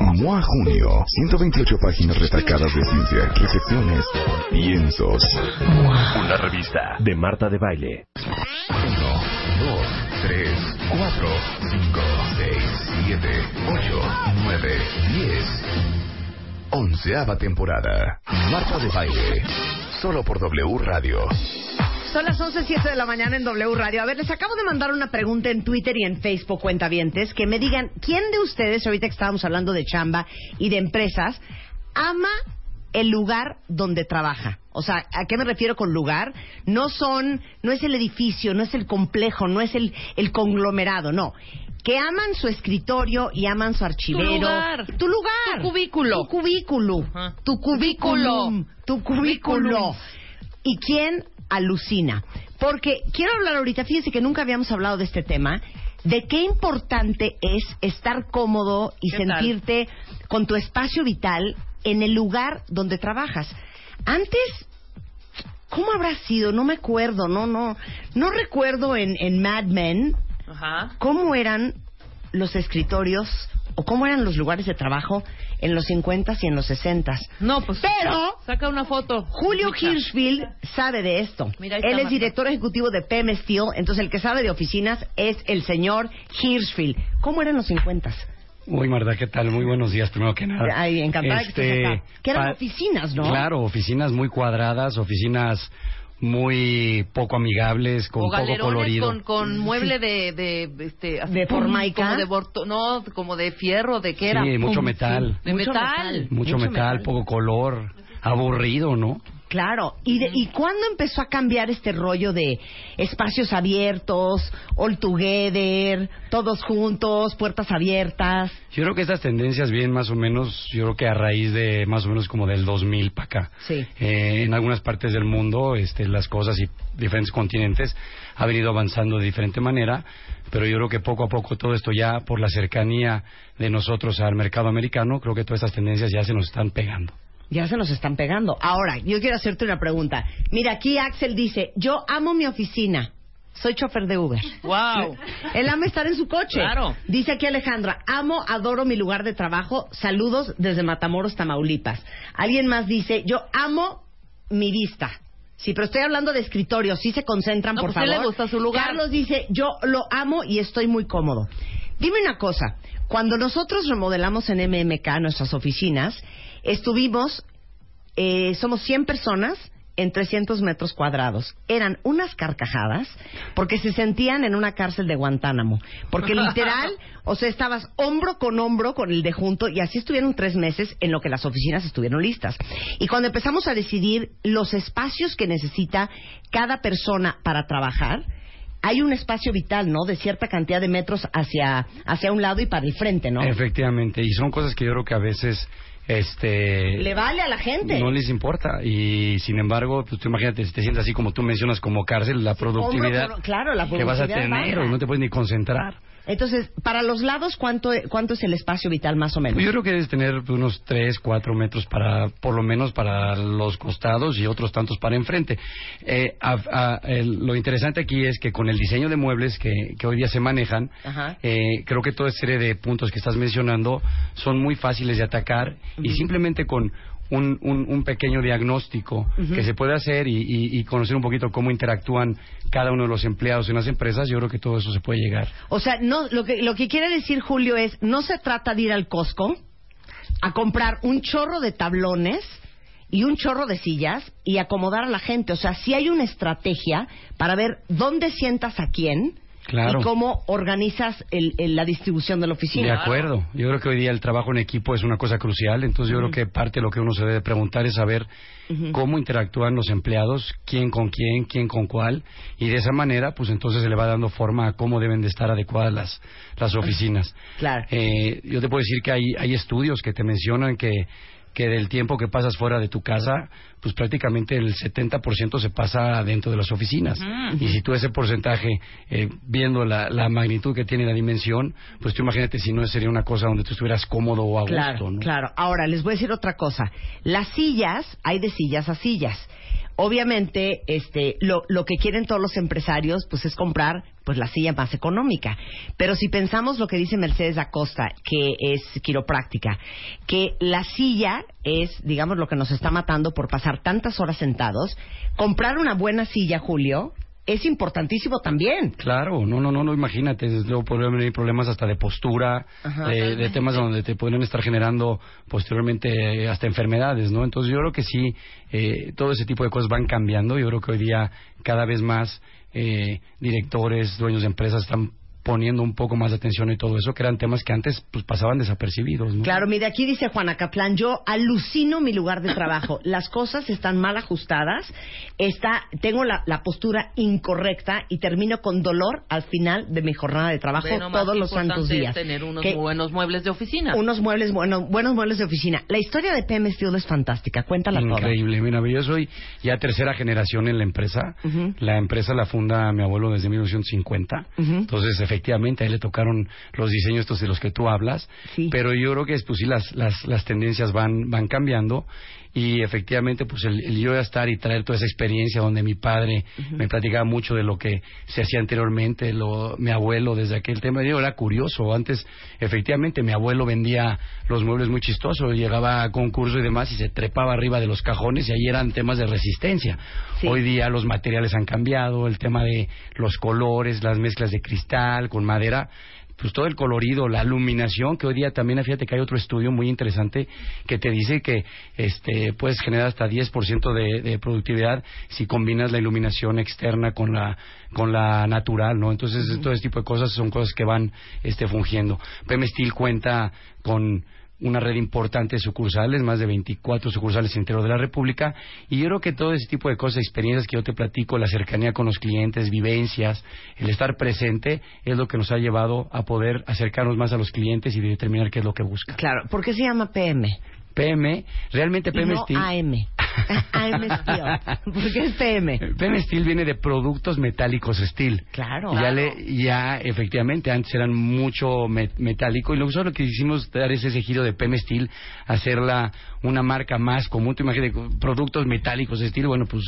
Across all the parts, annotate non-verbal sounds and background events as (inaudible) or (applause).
MOA Junio, 128 páginas retacadas de ciencia, recepciones, piensos. Una revista de Marta de Baile. 1, 2, 3, 4, 5, 6, 7, 8, 9, 10. Onceava temporada. Marta de Baile. Solo por W Radio. Son las 11.07 de la mañana en W Radio. A ver, les acabo de mandar una pregunta en Twitter y en Facebook, cuentavientes, que me digan, ¿quién de ustedes, ahorita que estábamos hablando de chamba y de empresas, ama el lugar donde trabaja? O sea, ¿a qué me refiero con lugar? No son, no es el edificio, no es el complejo, no es el, el conglomerado, no. Que aman su escritorio y aman su archivero. Tu lugar. Tu lugar. Tu cubículo. Tu cubículo. Ajá. Tu cubículo. Tu cubículo. ¿Y quién alucina? Porque quiero hablar ahorita, fíjense que nunca habíamos hablado de este tema, de qué importante es estar cómodo y sentirte con tu espacio vital en el lugar donde trabajas. Antes, ¿cómo habrá sido? No me acuerdo, no, no, no recuerdo en, en Mad Men Ajá. cómo eran los escritorios o cómo eran los lugares de trabajo en los 50s y en los 60s. No, pues. Pero Saca una foto. Julio. Hirschfield sabe de esto. Mira, Él es director ejecutivo de PM Steel, entonces el que sabe de oficinas es el señor Hirschfield. ¿Cómo eran los 50s? Uy, Marta, ¿qué tal? Muy buenos días, primero que nada. Ay, encantada que estés Este, acá. Que eran oficinas, ¿no? Claro, oficinas muy cuadradas, oficinas muy poco amigables, con o poco colorido. con, con mueble de, de, este, así, ¿De formaica? Como de borto- no, como de fierro, ¿de qué era? Sí, mucho metal. De Mucho metal. metal. Mucho, Mucho metal, metal. poco color, aburrido, ¿no? Claro. ¿Y, de- ¿Y cuándo empezó a cambiar este rollo de espacios abiertos, all together, todos juntos, puertas abiertas? Yo creo que estas tendencias vienen más o menos, yo creo que a raíz de más o menos como del 2000 para acá. Sí. Eh, en algunas partes del mundo, este, las cosas y diferentes continentes ha venido avanzando de diferente manera, pero yo creo que poco a poco todo esto ya por la cercanía de nosotros al mercado americano, creo que todas estas tendencias ya se nos están pegando. Ya se nos están pegando. Ahora, yo quiero hacerte una pregunta. Mira, aquí Axel dice, yo amo mi oficina. Soy chofer de Uber. Wow. Él ama estar en su coche. Claro. Dice aquí Alejandra, amo, adoro mi lugar de trabajo. Saludos desde Matamoros, Tamaulipas. Alguien más dice, yo amo mi vista. Sí, pero estoy hablando de escritorio. Sí se concentran, No, por pues, favor. le gusta su lugar. Carlos dice, yo lo amo y estoy muy cómodo. Dime una cosa. Cuando nosotros remodelamos en MMK nuestras oficinas, estuvimos eh, somos 100 personas en 300 metros cuadrados. Eran unas carcajadas porque se sentían en una cárcel de Guantánamo. Porque (laughs) literal, o sea, estabas hombro con hombro con el de junto y así estuvieron tres meses en lo que las oficinas estuvieron listas. Y cuando empezamos a decidir los espacios que necesita cada persona para trabajar, hay un espacio vital, ¿no? De cierta cantidad de metros hacia, hacia un lado y para el frente, ¿no? Efectivamente, y son cosas que yo creo que a veces este Le vale a la gente. no les importa y sin embargo, pues tú imagínate si te sientes así como tú mencionas como cárcel, la productividad con- claro, la que vas a productividad tener, baja. no te puedes ni concentrar. Entonces, para los lados, ¿cuánto, ¿cuánto es el espacio vital más o menos? Yo creo que debes tener unos 3, 4 metros para, por lo menos para los costados y otros tantos para enfrente. Eh, a- a- el- lo interesante aquí es que con el diseño de muebles que, que hoy día se manejan, eh, creo que toda serie de puntos que estás mencionando son muy fáciles de atacar y simplemente con un, un, un pequeño diagnóstico que se puede hacer y, y- y conocer un poquito cómo interactúan cada uno de los empleados en las empresas, yo creo que todo eso se puede llegar. O sea, no, lo que, lo que quiere decir Julio es, no se trata de ir al Costco a comprar un chorro de tablones y un chorro de sillas y acomodar a la gente. O sea, sí hay una estrategia para ver dónde sientas a quién Claro. y cómo organizas el- el- la distribución de la De oficina. acuerdo. Yo creo que hoy día el trabajo en equipo es una cosa crucial. Entonces yo creo que parte de lo que uno se debe preguntar es saber cómo interactúan los empleados, quién con quién, quién con cuál. Y de esa manera, pues entonces se le va dando forma a cómo deben de estar adecuadas las, las oficinas. Claro. Eh, yo te puedo decir que hay, hay estudios que te mencionan que que del tiempo que pasas fuera de tu casa, pues prácticamente el 70% se pasa dentro de las oficinas. Y si tú ese porcentaje, eh, viendo la, la magnitud que tiene la dimensión, pues tú imagínate si no sería una cosa donde tú estuvieras cómodo o a gusto, Claro, ¿no? claro. Ahora, les voy a decir otra cosa. Las sillas, hay de sillas a sillas. Obviamente, este, lo, lo que quieren todos los empresarios, pues es comprar, pues la silla más económica. Pero si pensamos lo que dice Mercedes Acosta, que es quiropráctica, que la silla es, digamos, lo que nos está matando por pasar tantas horas sentados, comprar una buena silla, Julio, es importantísimo también. Claro, no, no, no, no, imagínate, luego podrían venir problemas hasta de postura, de, de temas donde te podrían estar generando posteriormente eh, hasta enfermedades, ¿no? Entonces yo creo que sí, eh, todo ese tipo de cosas van cambiando, yo creo que hoy día cada vez más eh, directores, dueños de empresas están poniendo un poco más de atención y todo eso, que eran temas que antes pues pasaban desapercibidos, ¿no? Claro, mire, aquí dice Juana Caplán, yo alucino mi lugar de trabajo. (laughs) Las cosas están mal ajustadas, está, tengo la, la postura incorrecta y termino con dolor al final de mi jornada de trabajo Bueno, todos los santos importante es días. tener unos Que- buenos muebles de oficina. unos muebles, bueno, buenos muebles de oficina. La historia de PM Steel es fantástica, cuéntala toda. Increíble, mira, yo soy ya tercera generación en la empresa. La empresa la funda mi abuelo desde 1950. Ujú. Entonces, efectivamente, a él le tocaron los diseños estos de los que tú hablas. Sí. Pero yo creo que pues sí, las, las, las tendencias van, van cambiando. Y efectivamente, pues el, el yo estar y traer toda esa experiencia donde mi padre me platicaba mucho de lo que se hacía anteriormente, lo, mi abuelo desde aquel tema, yo era curioso. Antes, efectivamente, mi abuelo vendía los muebles muy chistosos, llegaba a concurso y demás y se trepaba arriba de los cajones y ahí eran temas de resistencia. Sí. Hoy día los materiales han cambiado, el tema de los colores, las mezclas de cristal con madera pues todo el colorido, la iluminación, que hoy día también, fíjate que hay otro estudio muy interesante que te dice que este puedes generar hasta 10% de, de productividad si combinas la iluminación externa con la con la natural, ¿no? Entonces, todo ese tipo de cosas son cosas que van este fungiendo. PM Steel cuenta con una red importante de sucursales, más de 24 sucursales en el interior de la República, y yo creo que todo ese tipo de cosas, experiencias que yo te platico, la cercanía con los clientes, vivencias, el estar presente, es lo que nos ha llevado a poder acercarnos más a los clientes y determinar qué es lo que buscan. Claro, ¿por qué se llama PM? PM, realmente Y PM no. AM. AM Steel. ¿Por qué es PM? PM Steel viene de productos metálicos Steel. Claro. Ya, le, ya efectivamente, antes eran mucho me- metálico y luego lo que hicimos dar es ese giro de PM Steel, hacerla una marca más común. Tú imagínate, productos metálicos Steel, bueno, pues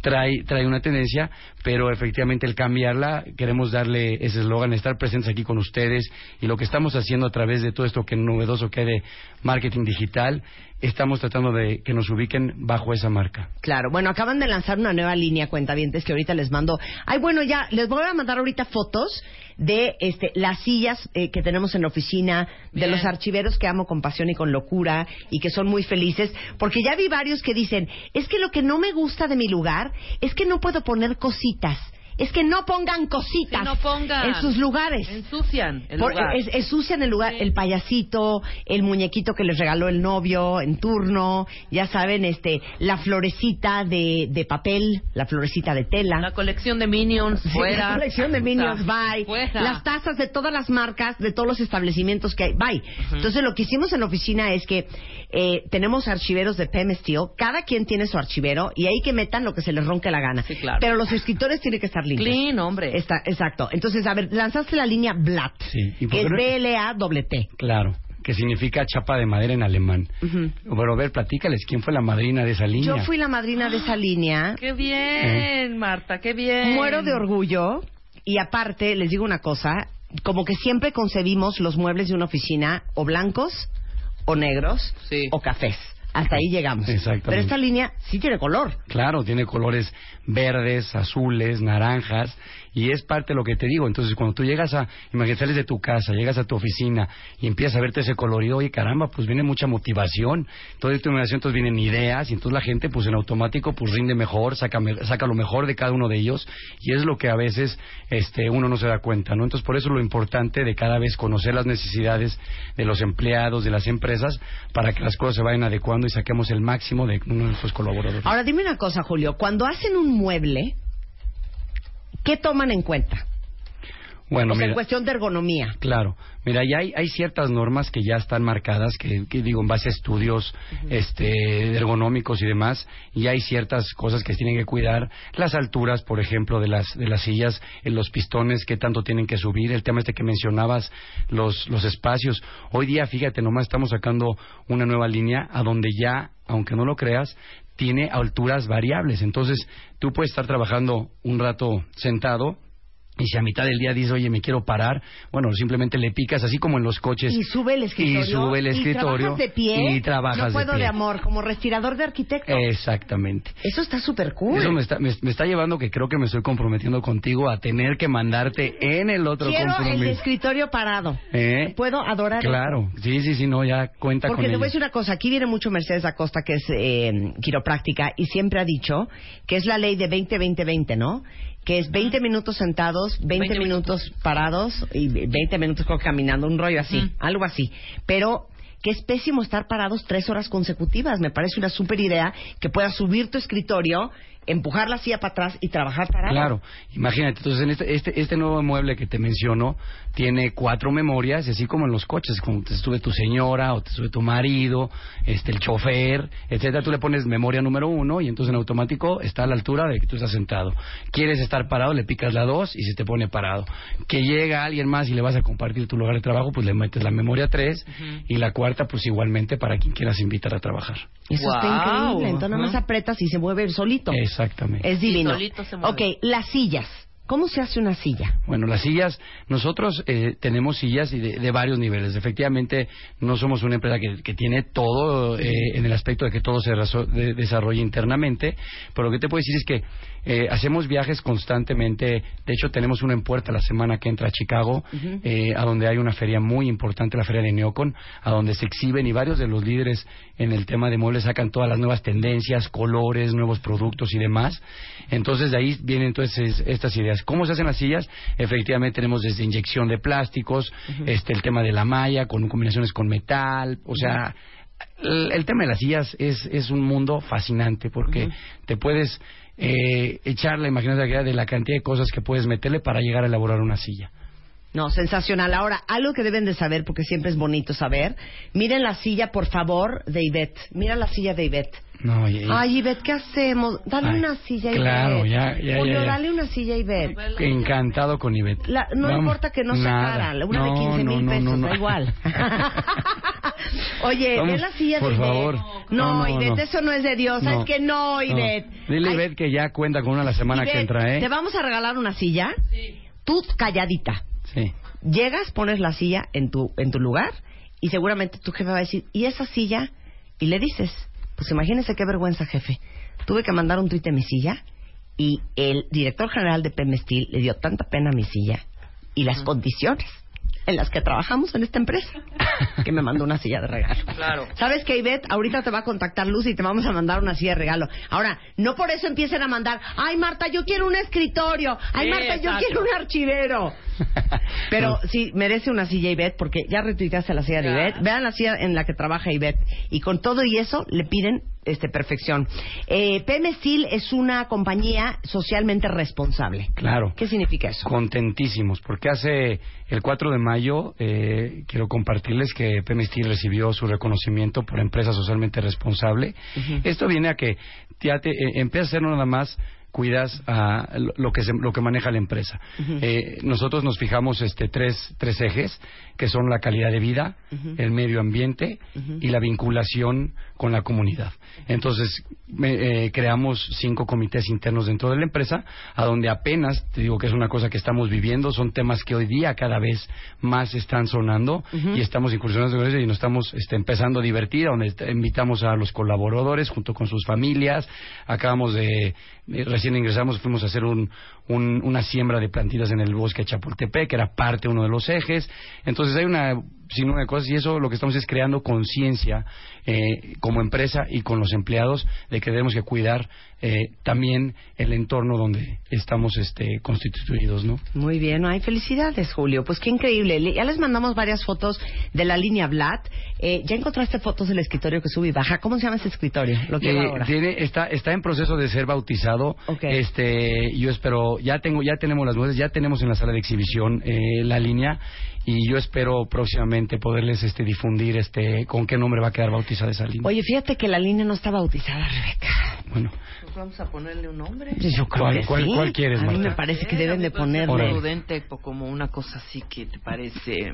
trae, trae una tendencia, pero efectivamente el cambiarla, queremos darle ese eslogan, estar presentes aquí con ustedes y lo que estamos haciendo a través de todo esto que novedoso que hay de marketing digital, estamos tratando de que nos ubiquen bajo esa marca. Claro, bueno, acaban de lanzar una nueva línea, cuentavientes, que ahorita les mando. Ay, bueno, ya, les voy a mandar ahorita fotos de este, las sillas eh, que tenemos en la oficina, de los archiveros que amo con pasión y con locura y que son muy felices, porque ya vi varios que dicen, es que lo que no me gusta de mi lugar es que no puedo poner cositas. Es que no pongan cositas Que no pongan. en sus lugares. Ensucian el Por- lugar. es- ensucian el lugar, Sí. el payasito, el muñequito que les regaló el novio en turno, ya saben, este, la florecita de, de papel, la florecita de tela. La colección de Minions fuera. La colección de Minions, bye. Fuera. Las tazas de todas las marcas, de todos los establecimientos que hay, bye. Entonces, lo que hicimos en la oficina es que eh, tenemos archiveros de PM Steel, cada quien tiene su archivero y ahí que metan lo que se les ronque la gana. Sí, claro. Pero los escritores tienen que estar Clean, hombre. Está, exacto. Entonces, a ver, lanzaste la línea Blatt, Sí, ¿y por que es qué no- B-L-A-T. Claro, que significa chapa de madera en alemán. Pero a ver, platícales, ¿quién fue la madrina de esa línea? Yo fui la madrina de esa línea. Qué bien, Marta, qué bien. Muero de orgullo. Y aparte, les digo una cosa, como que siempre concebimos los muebles de una oficina o blancos o negros Sí. o cafés. Hasta ahí llegamos. Exactamente. Pero esta línea sí tiene color. Claro, tiene colores verdes, azules, naranjas, y es parte de lo que te digo. Entonces, cuando tú llegas a, imagínate, sales de tu casa, llegas a tu oficina y empiezas a verte ese colorido, oye, caramba, pues viene mucha motivación, toda esta motivación, entonces vienen ideas, y entonces la gente, pues en automático, pues rinde mejor, saca, saca lo mejor de cada uno de ellos, y es lo que a veces este, uno no se da cuenta, ¿no? Entonces, por eso lo importante de cada vez conocer las necesidades de los empleados, de las empresas, para que las cosas se vayan adecuando y saquemos el máximo de uno de nuestros colaboradores. Ahora dime una cosa, Julio. Cuando hacen un mueble, ¿qué toman en cuenta? Bueno, o sea, en cuestión de ergonomía. Claro, mira, ya hay, hay ciertas normas que ya están marcadas, que, que digo, en base a estudios este, ergonómicos y demás, y hay ciertas cosas que se tienen que cuidar, las alturas, por ejemplo, de las, de las sillas, en los pistones, que tanto tienen que subir, el tema este que mencionabas, los, los espacios. Hoy día, fíjate, nomás estamos sacando una nueva línea a donde ya, aunque no lo creas, tiene alturas variables. Entonces, tú puedes estar trabajando un rato sentado, y si a mitad del día dices, oye, me quiero parar, bueno, simplemente le picas, así como en los coches. Y sube el escritorio. Y sube el escritorio. trabajas de pie. Y trabajas no puedo de, pie. amor, como respirador de arquitecto. Exactamente. Eso está súper cool. Eso me está, me, me está llevando que creo que me estoy comprometiendo contigo a tener que mandarte en el otro Quiero el compromiso. escritorio parado. ¿Eh? Puedo adorar Claro, sí, sí, sí, no, ya cuenta Porque con te voy a decir una cosa, aquí viene mucho Mercedes Acosta, que es eh, quiropráctica, y siempre ha dicho que es la ley de 20-20-20, ¿no? Que es 20 minutos sentados, 20, 20 minutos parados y 20 minutos creo caminando, un rollo así, algo así. Pero que es pésimo estar parados tres horas consecutivas. Me parece una súper idea que puedas subir tu escritorio, empujar la silla para atrás y trabajar parado. Claro, imagínate, entonces en este, este, este nuevo mueble que te menciono tiene cuatro memorias, así como en los coches, como te sube tu señora o te sube tu marido, este el chofer, etcétera, tú le pones memoria número uno y entonces en automático está a la altura de que tú estás sentado. Quieres estar parado, le picas la dos y se te pone parado. Que llega alguien más y le vas a compartir tu lugar de trabajo, pues le metes la memoria tres y la cuarta pues igualmente para quien quieras invitar a trabajar. Eso está Guau. increíble. Entonces nada más apretas y se mueve solito. Exactamente. Es divino. solito se mueve. Ok, las sillas. ¿Cómo se hace una silla? Bueno, las sillas, nosotros eh, tenemos sillas y de, de varios niveles. Efectivamente, no somos una empresa que, que tiene todo eh, en el aspecto de que todo se de- desarrolle internamente, pero lo que te puedo decir es que eh, hacemos viajes constantemente. De hecho, tenemos una en puerta la semana que entra a Chicago, eh, a donde hay una feria muy importante, la feria de Neocon, a donde se exhiben y varios de los líderes en el tema de muebles sacan todas las nuevas tendencias, colores, nuevos productos y demás. Entonces, de ahí vienen entonces estas ideas. ¿Cómo se hacen las sillas? Efectivamente, tenemos desde inyección de plásticos, este, el tema de la malla, con combinaciones con metal, o sea, el, el tema de las sillas es, es un mundo fascinante porque te puedes eh, echar la imaginación de la cantidad de cosas que puedes meterle para llegar a elaborar una silla. No, sensacional. Ahora, algo que deben de saber, porque siempre es bonito saber. Miren la silla, por favor, de Ivette. Mira la silla de Ivette. No, y- y- Ay, Ivette, ¿qué hacemos? Dale Ay, una silla a Ivette. claro, ya, ya, Julio, ya, ya. dale una silla a Ivette. encantado con Ivette. La- no Vamos, importa que no sea nada. cara, una de No, 15 mil no, pesos, no, no. da igual. (laughs) Oye, Vamos, ve la silla por de Ivette. favor. No, No, no, Ivette, no. eso no es de Dios. ¿Sabes No. que no, Ivette? Dile Ay, Ivette que ya cuenta con una la semana que Ivette, entra, ¿eh? Te vamos a regalar una silla. Tú calladita. Sí. Llegas, pones la silla en tu, en tu lugar y seguramente tu jefe va a decir, ¿y esa silla? Y le dices, pues imagínese qué vergüenza, jefe. Tuve que mandar un tuit de mi silla y el director general de Pemestil le dio tanta pena a mi silla y las condiciones en las que trabajamos en esta empresa que me mandó una silla de regalo. Claro. ¿Sabes qué, Ivette? Ahorita te va a contactar Luz y te vamos a mandar una silla de regalo. Ahora, no por eso empiecen a mandar, ay Marta, yo quiero un escritorio, ay Sí, Marta, yo quiero un archivero. (laughs) Pero sí, merece una silla Ivette porque ya retuiteaste la silla de. Ivette. Vean la silla en la que trabaja Ivette. Y con todo y eso le piden este perfección. Eh, PM Steel es una compañía socialmente responsable. Claro. ¿Qué significa eso? Contentísimos, porque hace el 4 de mayo eh, quiero compartirles que PM Steel recibió su reconocimiento por empresa socialmente responsable. Esto viene a que te, eh, empieza a ser nada más cuidas a lo- que se- lo que maneja la empresa. Eh, nosotros nos fijamos este tres tres ejes que son la calidad de vida, el medio ambiente y la vinculación con la comunidad. Entonces me- eh, creamos cinco comités internos dentro de la empresa, a donde apenas te digo que es una cosa que estamos viviendo, son temas que hoy día cada vez más están sonando y estamos incursionando y nos estamos este, empezando a divertir, donde invitamos a los colaboradores junto con sus familias, acabamos de, eh, recién ingresamos, fuimos a hacer un, un- una siembra de plantitas en el bosque de Chapultepec, que era parte uno de los ejes, entonces hay una sin una de cosas y eso lo que estamos es creando conciencia eh, como empresa y con los empleados de que tenemos que cuidar eh, también el entorno donde estamos este, constituidos, ¿no? Muy bien, ay, felicidades, Julio. Pues qué increíble. Le- Ya les mandamos varias fotos de la línea Blatt. Eh, ¿Ya encontraste fotos del escritorio que sube y baja? ¿Cómo se llama ese escritorio? Lo que Eh, ahora. tiene, está, está en proceso de ser bautizado. Este, yo espero, ya tengo, ya tenemos las nueces, ya tenemos en la sala de exhibición eh, la línea y yo espero próximamente poderles este difundir este con qué nombre va a quedar bautizada esa línea. Oye, fíjate que la línea no está bautizada, Rebeca. Bueno, Pues vamos a ponerle un nombre. Yo creo ¿Cuál- que cuál- sí. cuál quieres, A mí me parece que Eh, deben de ponerle... prudente, como una cosa así que te parece...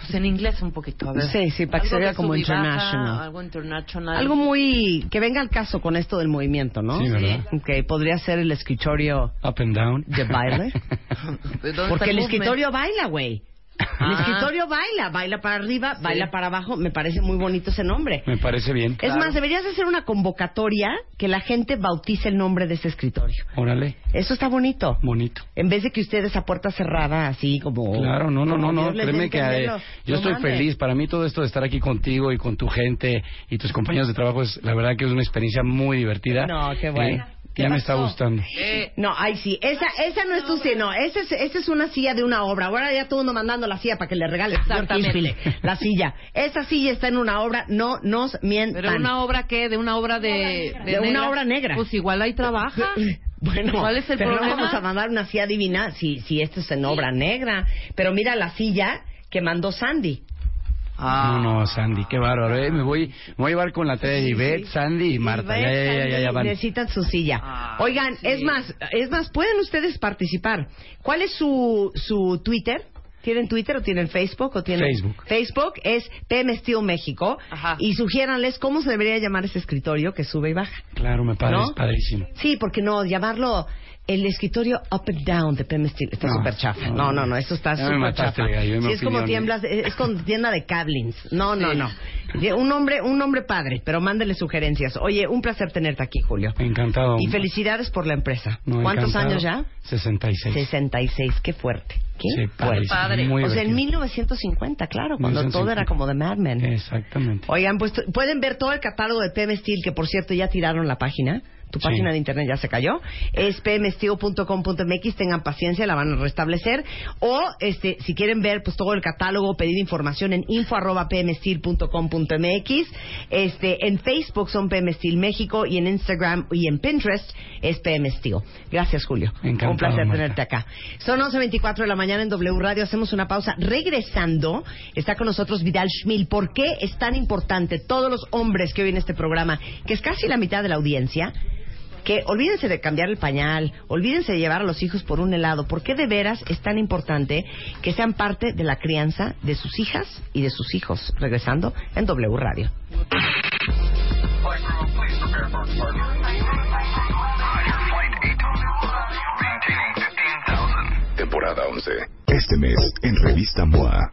Pues en inglés un poquito, a ver. Sí, sí, para que se vea como y baja, international. Algo international. Algo muy... que venga al caso con esto del movimiento, ¿no? Sí, ¿verdad? Ok, podría ser el escritorio up and down. de baile. (laughs) ¿De dónde Porque el movement? escritorio baila, güey. El Ah. escritorio baila, baila para arriba, Sí. baila para abajo. Me parece muy bonito ese nombre. Me parece bien. Es más, deberías hacer una convocatoria que la gente bautice el nombre de ese escritorio. Órale, Eso está bonito. bonito. En vez de que ustedes a puerta cerrada, así como... Claro, no, no, no, créeme que eh, yo estoy mande. feliz. Para mí todo esto de estar aquí contigo y con tu gente y tus compañeros de trabajo es la verdad que es una experiencia muy divertida. No, qué bueno. Eh, ¿Qué ya me pasó? está gustando. Eh, No, ay sí, esa, esa no es tu silla, no, esa es, esa es una silla de una obra. Ahora ya todo el mundo mandando la silla para que le regales Exactamente. La silla. Esa silla está en una obra, no nos mientan. ¿Pero una obra qué? ¿De una obra de...? De una obra negra. Pues igual ahí trabaja. (laughs) Bueno, ¿Cuál es el pero no problema? vamos a mandar una silla divina si, si esto es en obra negra. Pero mira la silla que mandó Sandy. Ah. No, no, Sandy, qué bárbaro. eh. Me voy, me voy a llevar con la tele de Ivette, Sandy y Marta. Ya, ya, ya, ya, ya van. Necesitan su silla. Ah, Oigan, sí. es más, es más, pueden ustedes participar. ¿Cuál es su, su Twitter? ¿Tienen Twitter o tienen Facebook? O tienen Facebook. Facebook es PM Steel México. Ajá. Y sugiéranles cómo se debería llamar ese escritorio que sube y baja. Claro, me parece ¿No? padrísimo. Sí, porque no, llamarlo el escritorio up and down de Steel está No, súper chafa. no, No, no, eso está súper chafa. Sí, es como tiemblas, es como tienda de cablins. No, no, no. Un nombre, un nombre padre, pero mándele sugerencias. Oye, un placer tenerte aquí, Julio. Encantado. Y felicidades por la empresa. No, ¿Cuántos encantado. años ya? 66. 66, qué fuerte. Qué Sí, padrísimo, Padre. muy o sea, en divertido. 1950, claro, cuando todo 1950. era como de Mad Men. Exactamente. Oigan, pues pueden ver todo el catálogo de PM Steel, que por cierto ya tiraron la página. Tu Sí. página de internet ya se cayó. Es pmsteel.com.mx, tengan paciencia, la van a restablecer. O, este, si quieren ver pues todo el catálogo, pedir información en info.pmsteel.com.mx. Este, en Facebook son PM Steel México y en Instagram y en Pinterest es PM Steel. Gracias, Julio. Encantado, Un placer Marta. tenerte acá. Son 11.24 de la mañana en W Radio. Hacemos una pausa. Regresando, está con nosotros Vidal Schmil. ¿Por qué es tan importante todos los hombres que oyen este programa, que es casi la mitad de la audiencia, que olvídense de cambiar el pañal, olvídense de llevar a los hijos por un helado? ¿Por qué de veras es tan importante que sean parte de la crianza de sus hijas y de sus hijos? Regresando en W Radio. Temporada 11. Este mes, en Revista MOA.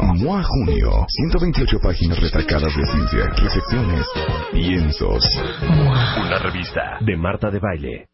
MOA Junio, 128 páginas retacadas de ciencia, reflexiones, lienzos. Una revista de Marta de Baile.